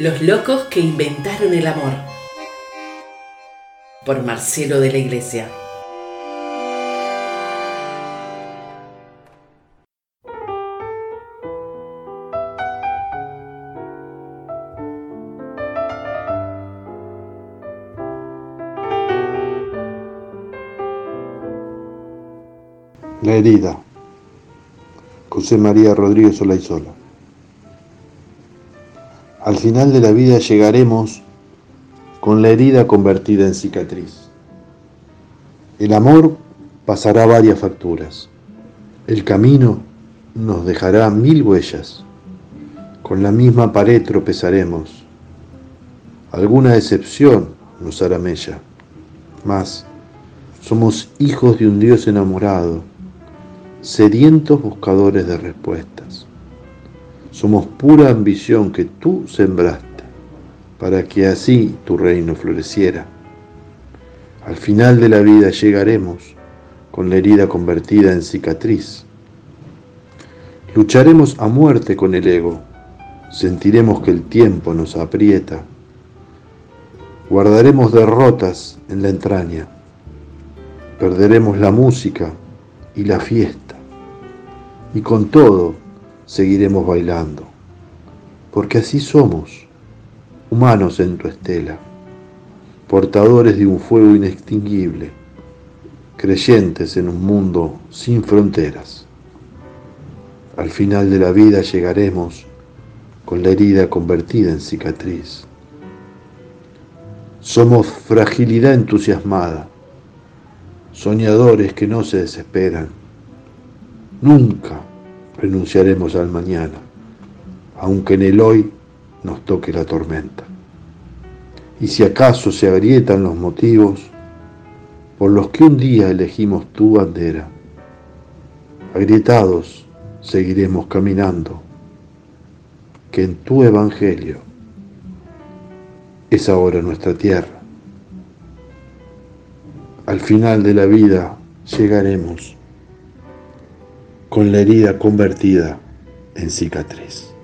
Los locos que inventaron el amor. Por Marcelo de la Iglesia. La herida. José María Rodríguez Solaizola. Al final de la vida llegaremos con la herida convertida en cicatriz. El amor pasará varias facturas. El camino nos dejará mil huellas. Con la misma pared tropezaremos. Alguna decepción nos hará mella. Mas somos hijos de un Dios enamorado sedientos buscadores de respuestas. Somos pura ambición que tú sembraste para que así tu reino floreciera. Al final de la vida llegaremos con la herida convertida en cicatriz. Lucharemos a muerte con el ego, sentiremos que el tiempo nos aprieta, guardaremos derrotas en la entraña, perderemos la música y la fiesta y con todo seguiremos bailando, porque así somos, humanos en tu estela, portadores de un fuego inextinguible, creyentes en un mundo sin fronteras. Al final de la vida llegaremos con la herida convertida en cicatriz. Somos fragilidad entusiasmada, soñadores que no se desesperan, Nunca renunciaremos al mañana, aunque en el hoy nos toque la tormenta. Y si acaso se agrietan los motivos por los que un día elegimos tu bandera, agrietados seguiremos caminando, que en tu evangelio es ahora nuestra tierra. Al final de la vida llegaremos con la herida convertida en cicatriz.